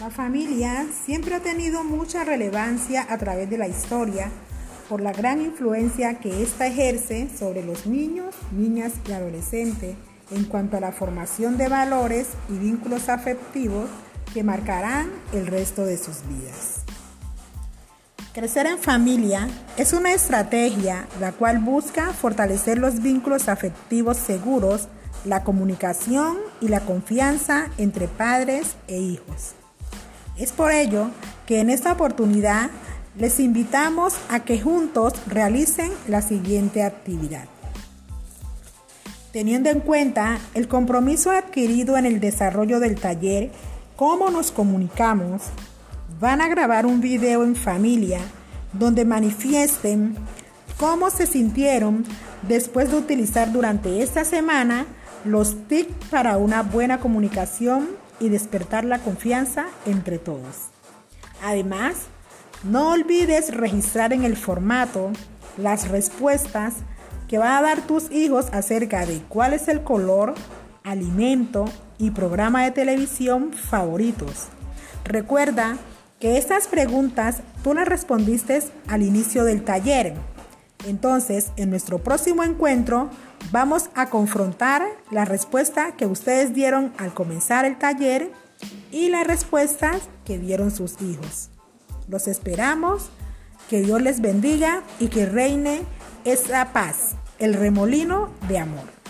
La familia siempre ha tenido mucha relevancia a través de la historia por la gran influencia que ésta ejerce sobre los niños, niñas y adolescentes en cuanto a la formación de valores y vínculos afectivos que marcarán el resto de sus vidas. Crecer en familia es una estrategia la cual busca fortalecer los vínculos afectivos seguros, la comunicación y la confianza entre padres e hijos. Es por ello que en esta oportunidad les invitamos a que juntos realicen la siguiente actividad. Teniendo en cuenta el compromiso adquirido en el desarrollo del taller, cómo nos comunicamos, van a grabar un video en familia donde manifiesten cómo se sintieron después de utilizar durante esta semana los tips para una buena comunicación y despertar la confianza entre todos. Además, no olvides registrar en el formato las respuestas que va a dar tus hijos acerca de cuál es el color, alimento y programa de televisión favoritos. Recuerda que estas preguntas tú las respondiste al inicio del taller. Entonces, en nuestro próximo encuentro vamos a confrontar la respuesta que ustedes dieron al comenzar el taller y las respuestas que dieron sus hijos. Los esperamos, que Dios les bendiga y que reine esa paz, el remolino de amor.